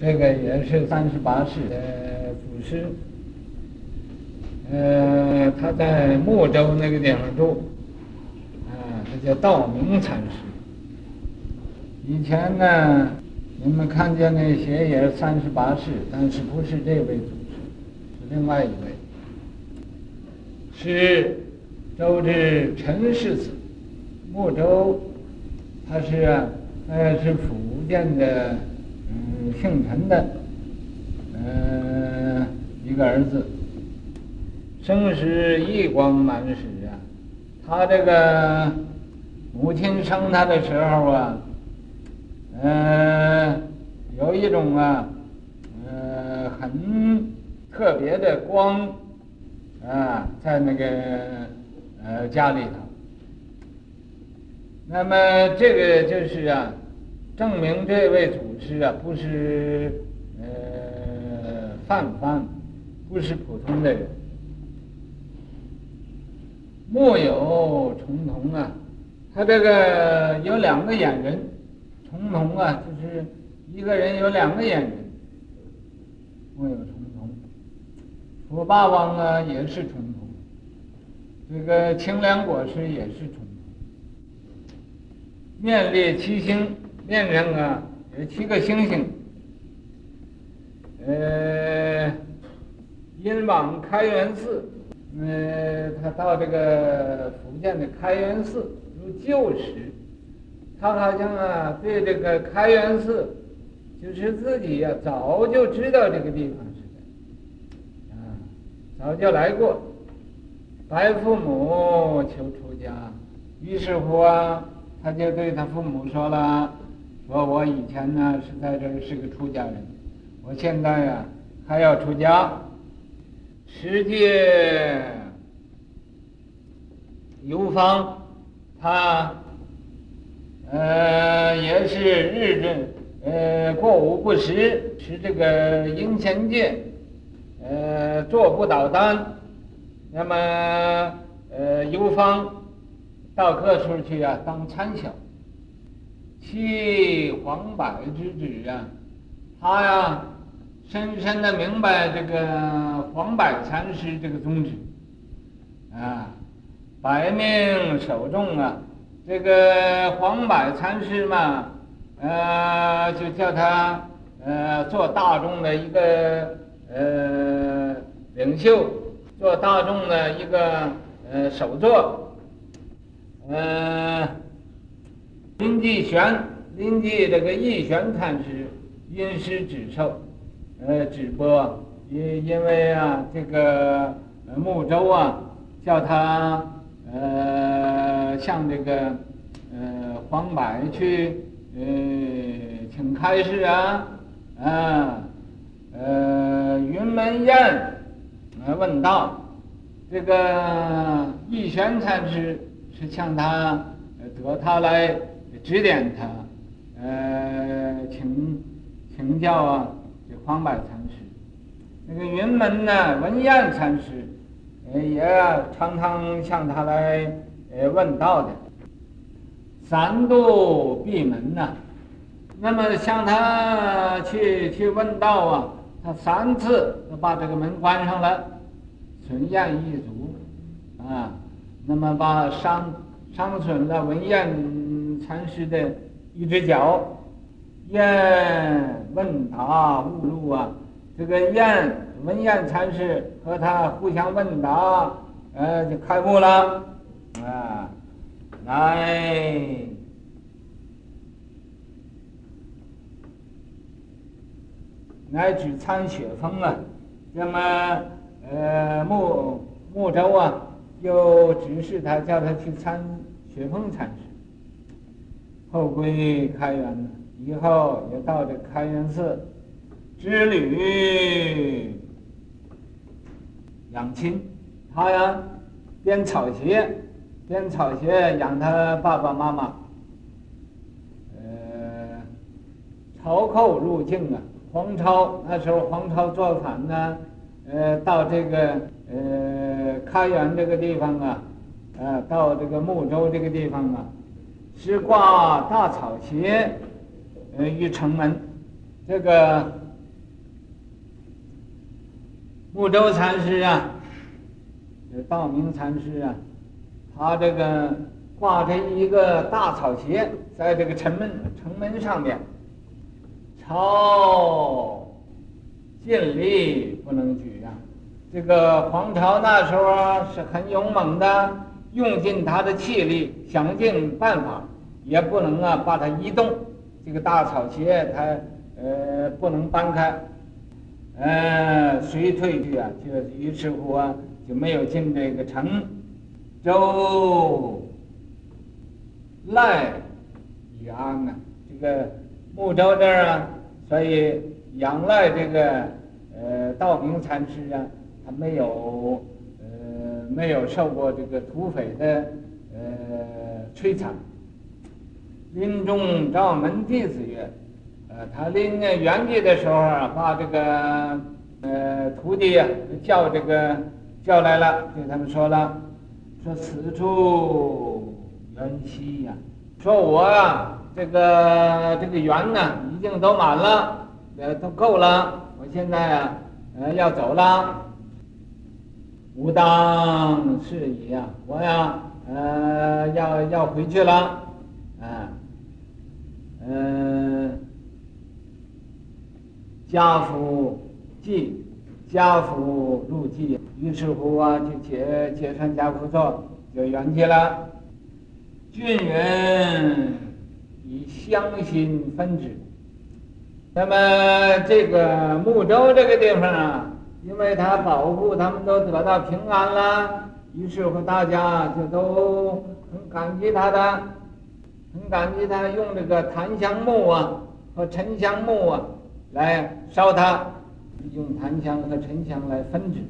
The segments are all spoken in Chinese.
这个也是三十八世的祖师。呃，他在睦州那个地方住，啊，他叫道明禅师。以前呢，你们看见那些也是三十八世，但是不是这位祖师，是另外一位，是周至陈氏子，睦州，他是啊，呃，是福建的，姓陈的，呃，一个儿子，生时一光满室啊，他这个母亲生他的时候啊。嗯、有一种啊，呃，很特别的光，啊，在那个呃家里头。那么这个就是啊，证明这位祖师啊，不是呃泛泛，不是普通的人。木有重瞳啊，他这个有两个眼人。重瞳啊，就是一个人有两个眼睛，木有重瞳。楚霸王啊，也是重瞳。这个清凉国师也是重瞳。面列七星，面上啊有七个星星。呃，因往开元寺，呃，他到这个福建的开元寺入旧时。他好像啊，对这个开元寺，就是自己呀、早就知道这个地方似的，啊，早就来过，拜父母求出家，于是乎啊，他就对他父母说了，说我以前呢是在这儿是个出家人，我现在呀、还要出家，实际游方，他。呃，也是日日呃过午不食，吃这个阴钱戒，呃坐不倒单，那么呃游方到各处去啊当参晓，其黄柏之子啊，他呀深深的明白这个黄柏禅师这个宗旨，啊，百命守众啊。这个黄柏禅师嘛，呃，就叫他呃做大众的一个呃领袖，做大众的一个呃首座。呃，临济玄，临济这个义玄禅师因师指授，呃，指播，因因为啊，这个睦州啊，叫他。呃，向这个呃黄柏去呃请开示啊，啊，呃云门宴来问道，这个义玄禅师是向他得他来指点他，呃请请教啊这黄柏禅师，那个云门呢文彦禅师。也常常向他来呃问道的，三度闭门呐、那么向他去去问道啊，他三次都把这个门关上了，损偃一足啊，那么把伤伤损的文彦禅师的一只脚，燕问答悟入啊，这个燕。文燕禅师和他互相问答，呃，就开悟了，啊，来，来指参雪峰啊，那么呃睦睦州啊，又指示他叫他去参雪峰禅师，后归开元，以后也到这开元寺之旅。养亲，他呀编草鞋，编草鞋养他爸爸妈妈。呃，朝寇入境啊，黄超那时候黄超造反呢，呃，到这个呃开元这个地方啊，呃，到这个睦州这个地方啊，是挂大草鞋，呃，于城门，这个木舟禅师啊，这，道明禅师啊，他这个挂着一个大草鞋，在这个城门城门上面，超尽力不能举啊，这个黄巢那时候啊是很勇猛的。用尽他的气力，想尽办法，也不能啊把它移动。这个大草鞋，它呃不能搬开。呃，谁退去啊，就于是乎啊，就没有进这个城。周赖以安啊，这个木州这儿啊，所以仰赖这个呃道明禅师啊，他没有没有受过这个土匪的呃摧残。临终召门弟子曰。呃，他临圆寂的时候啊，把这个呃徒弟呀、叫这个叫来了，对他们说了，说此处缘稀呀，说我啊这个这个缘呢已经都满了，呃都够了，我现在啊呃要走了，吾当是矣呀，我呀呃要要回去了，啊，嗯、呃。家父祭，家父入祭，于是乎啊，就解解散家父座，就圆寂了。郡人以乡心分之。那么这个木州这个地方啊，因为他保护他们都得到平安了，于是乎大家就都很感激他的，很感激他用这个檀香木啊和沉香木啊。来烧它，用檀香和沉香来焚之，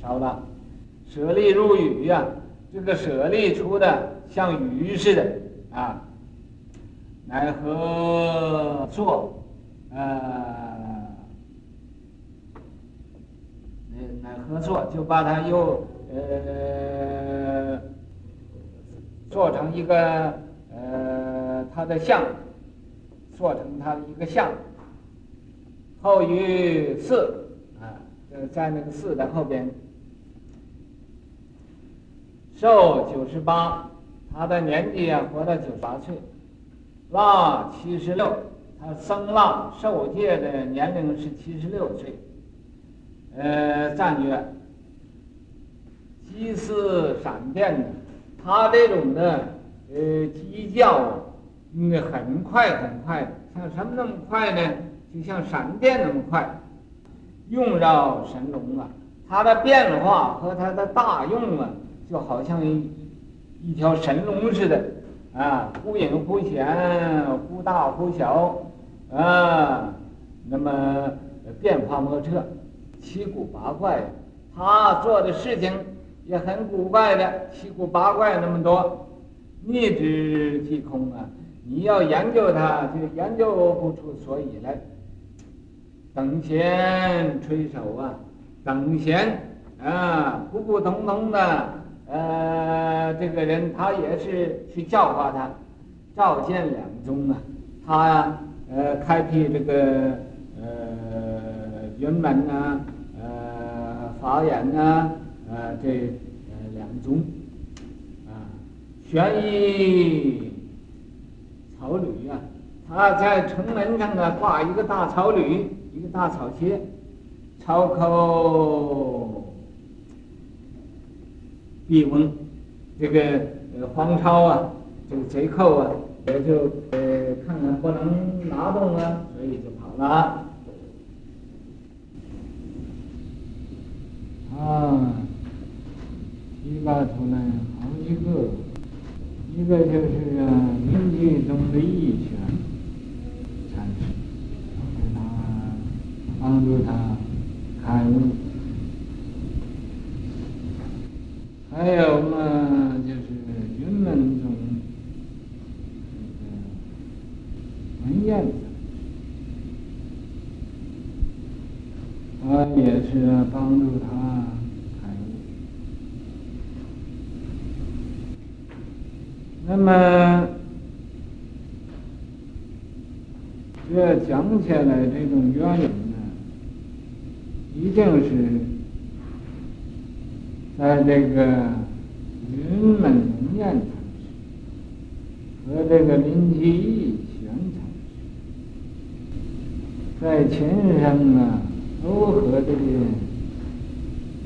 烧了，舍利入雨呀、啊，这个舍利出的像雨似的啊，来合作，呃，乃合作，就把它又呃做成一个呃它的像，做成它的一个像。后于寺，啊，在那个寺的后边，寿九十八，他的年纪啊，活到九十八岁，腊七十六，他生腊受戒的年龄是七十六岁。呃，赞曰：鸡似闪电的，他这种的呃鸡叫，嗯，很快很快的，像什么那么快呢？就像闪电那么快，用绕神龙啊，它的变化和它的大用啊，就好像一一条神龙似的啊，忽隐忽现，忽大忽小啊，那么变化莫测，七古八怪，他做的事情也很古怪的，七古八怪那么多，逆之即空啊，你要研究他，就研究不出所以来。等闲垂手啊，等闲啊，普普通通的呃，这个人他也是去教化他，照见两宗啊，他呀呃开辟这个呃云门呐，呃法眼呢，呃这呃两宗啊，悬衣草履啊，他在城门上啊挂一个大草履。一个大草鞋，草寇必闻，这个呃黄超啊，这个贼寇啊，也就呃看看不能拿动啊，所以就跑了。啊，提拔出来好几个，一个就是啊，明济宗的义玄。帮助他开悟，还有嘛，就是云门宗这个文偃，他也是帮助他开悟。那么这讲起来这种缘由。一定是在这个云门龙偃禅师和这个临济义玄禅师，在前生啊，都和这个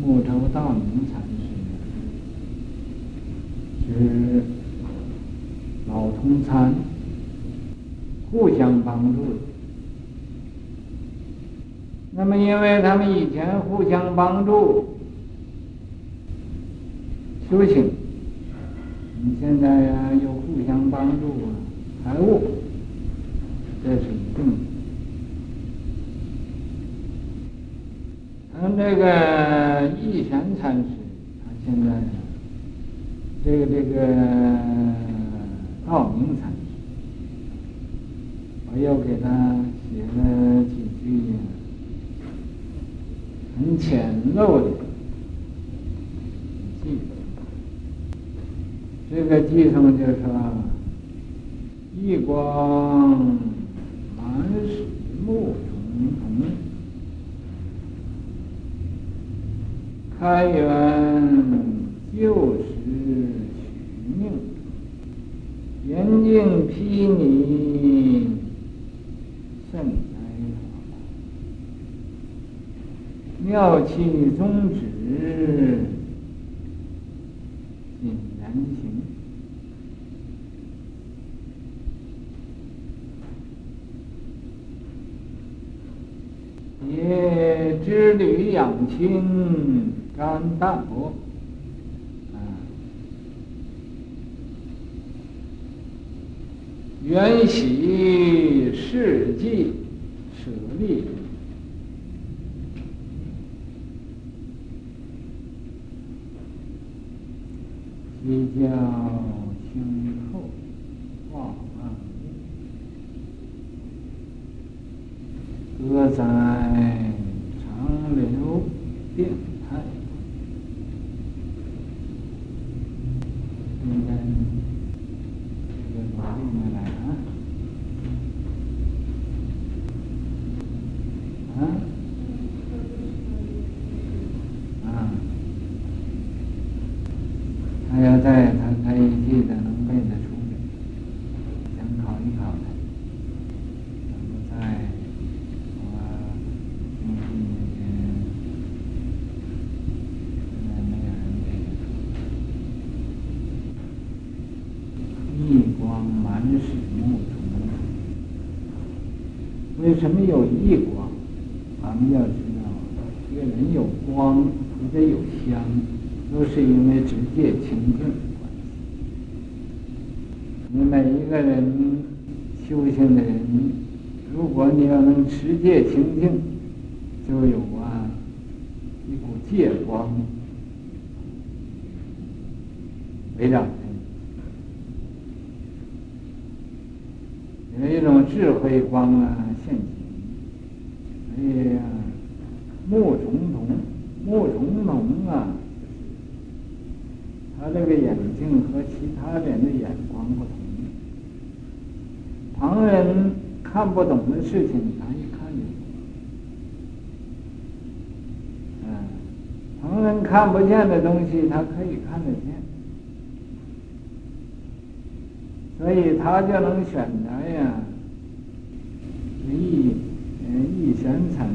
木头道明禅师是老同参，互相帮助。那么，因为他们以前互相帮助。修行，你现在呀又互相帮助啊，开悟，这是一定的。他这个义玄禅师，他现在这个这个道明禅师，我又给他写了几句很浅陋的记。这个记上就是说，一光满室目重重，开元救时取命，严净毗尼甚哉法，妙气宗旨。行，也知履养亲，甘淡薄，啊，缘喜事济，舍利。即将清透，化万物，歌在长流变态，应该这个把里面来啊，啊。还要在他可以记得能背得出来，想考一考他。怎么在我兄弟那边，现在没有人背得出。一光满室目重重，为什么有一光？咱们要知道，一个人有光，你得有香。都是因为直接清净的关系。你每一个人修行的人，如果你要能持戒清净，就有啊一股戒光围绕着你，有一种智慧光啊现前。哎呀，目重重，目重重啊！眼睛和其他人的眼光不同，旁人看不懂的事情，他一看就懂。嗯，旁人看不见的东西，他可以看得见，所以他就能选择呀，义嗯义玄禅师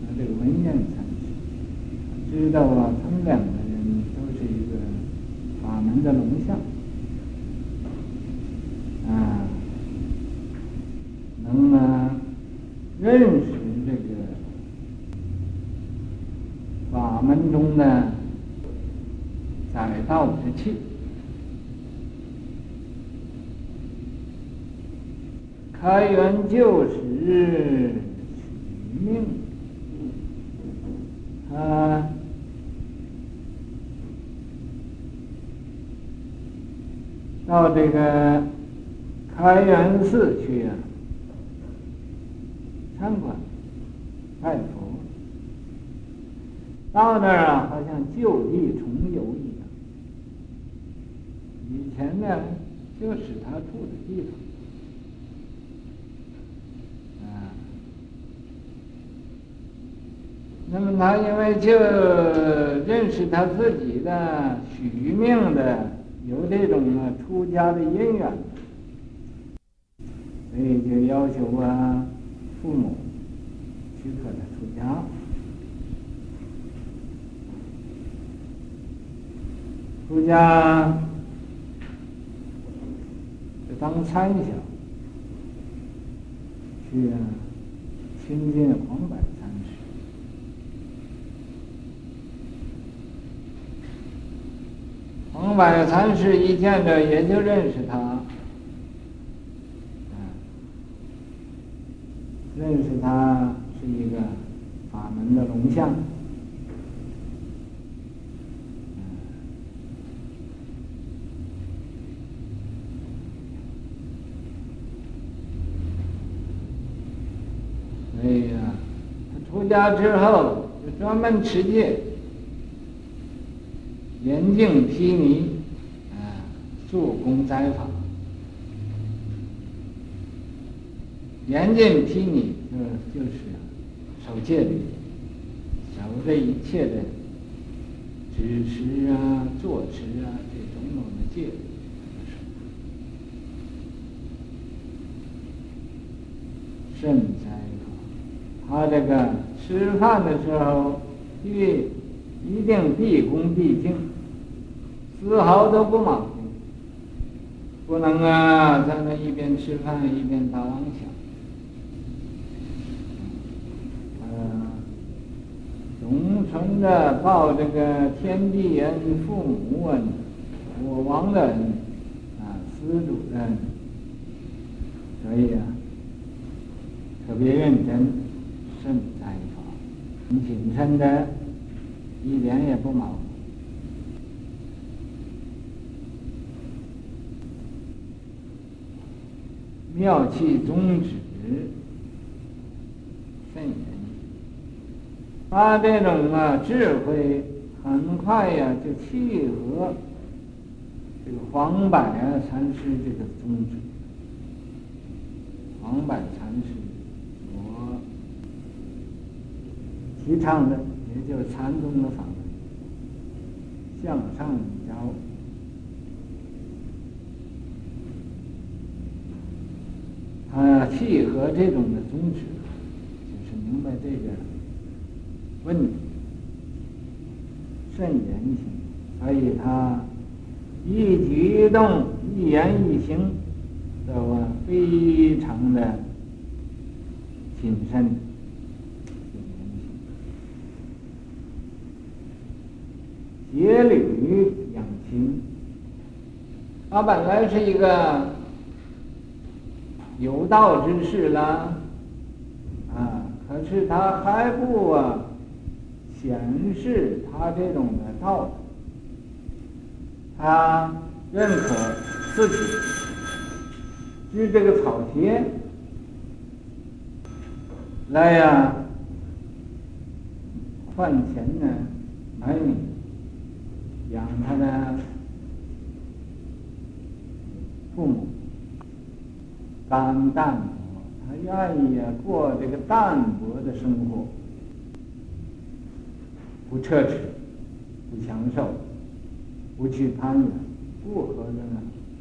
和这个文偃禅师，知道啊，他们两个。法门的龙象，啊，能啊认识这个法门中的载道之器，开元救时许命，啊。到这个开元寺去啊，参观拜佛，到那儿啊，好像旧地重游一样。以前呢，就是他住的地方，那么他因为就认识他自己的许命的有这种啊出家的因缘，所以就要求啊父母许可他出家。出家就当参小，去啊亲近黄百禅师。黄百禅师一见着也就认识他，认识他是一个法门的龙象。出家之后就专门持戒，严净毗尼，啊，做功斋法。严净毗尼就就是守戒律，守这一切的指持啊、坐持啊这种种的戒律，甚，他这个。吃饭的时候，一一定毕恭毕敬，丝毫都不马虎，不能啊在那一边吃饭一边打妄想。呃，总存着报这个天地恩、父母恩、国王的恩啊、施主的恩，所以啊，特别认真，慎斋。很谨慎的，一点也不毛。妙气宗旨，甚严。他这种啊智慧，很快呀、就契合这个黄柏禅师这个宗旨。黄柏禅师。提倡的也就是禅宗的法门，向上移交，他契合这种的宗旨，就是明白这个问题，甚严谨，所以他一举一动、一言一行都非常的谨慎。节律养心，他本来是一个有道之士了，啊，可是他还不啊显示他这种的道，他认可自己织这个草鞋来呀换钱呢，买米。养他的父母，甘淡泊，他愿意啊过这个淡泊的生活，不奢侈，不享受，不去攀缘，不和人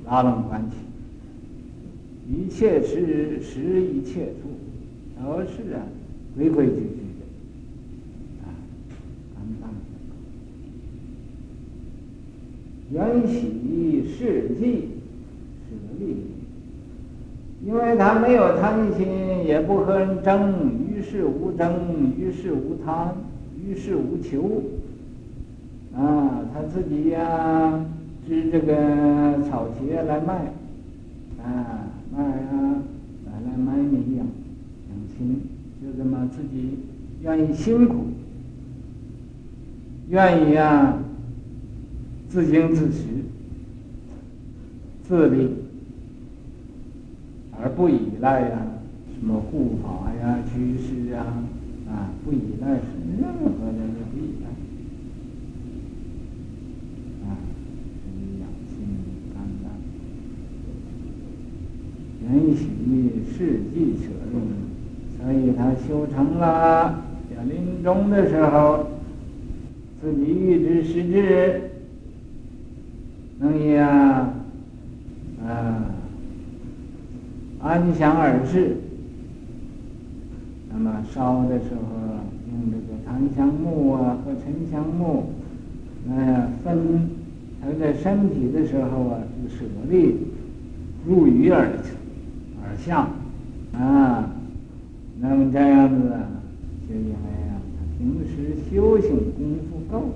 拉拢关系，一切时时一切处，都是啊规规矩矩的，啊，刚淡。缘起事寂舍利，因为他没有贪心，也不和人争，于事无争，于事无贪，于事无求。啊，他自己呀、织这个草鞋来卖，啊，卖啊，来来买米养养亲，就这么自己愿意辛苦，愿意啊。自经自持，自立，而不依赖呀、什么护法呀、居士啊，啊，不依赖任何人的不依赖，啊，养心安乐，缘起事寂舍利，所以他修成了，要临终的时候，自己预知时至，能以啊，啊，安详而至。那么烧的时候，用这个檀香木啊和沉香木，哎呀，分他在身体的时候啊，就舍利入于耳耳下啊。那么这样子啊，就因为啊，他平时修行功夫够，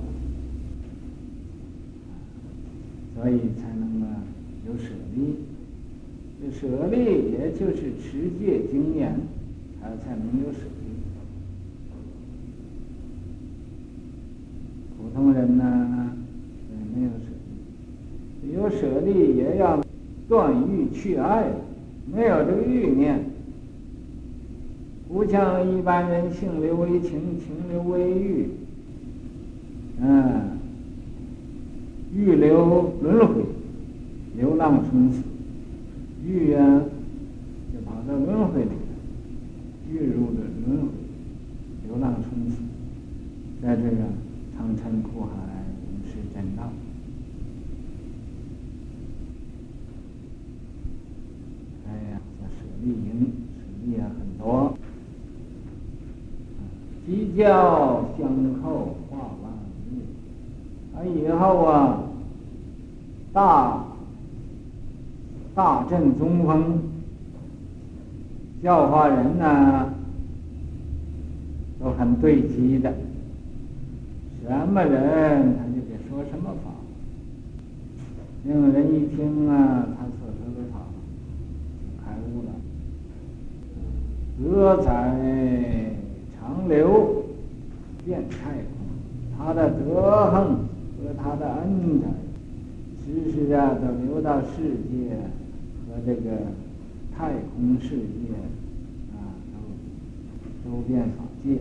所以才能啊有舍利。这舍利也就是持戒精严，他才能有舍利。普通人呢，没有舍利。有舍利也要断欲去爱，没有这个欲念。不像一般人，性流为情，情流为欲，嗯，欲流轮回，流浪生死，欲啊，就跑到轮回里了，欲入了轮回，流浪生死，在这个长沉苦海，永世颠倒。哎呀，这舍利因，舍利啊很多。鸡叫相扣化万物，啊，以后啊，大大正宗风教化人呢，都很对机的，什么人他就得说什么法，令人一听啊，他所说的法开悟了，德在。长流遍太空，他的德行和他的恩德，时时啊都流到世界这个太空世界啊，都都变法界。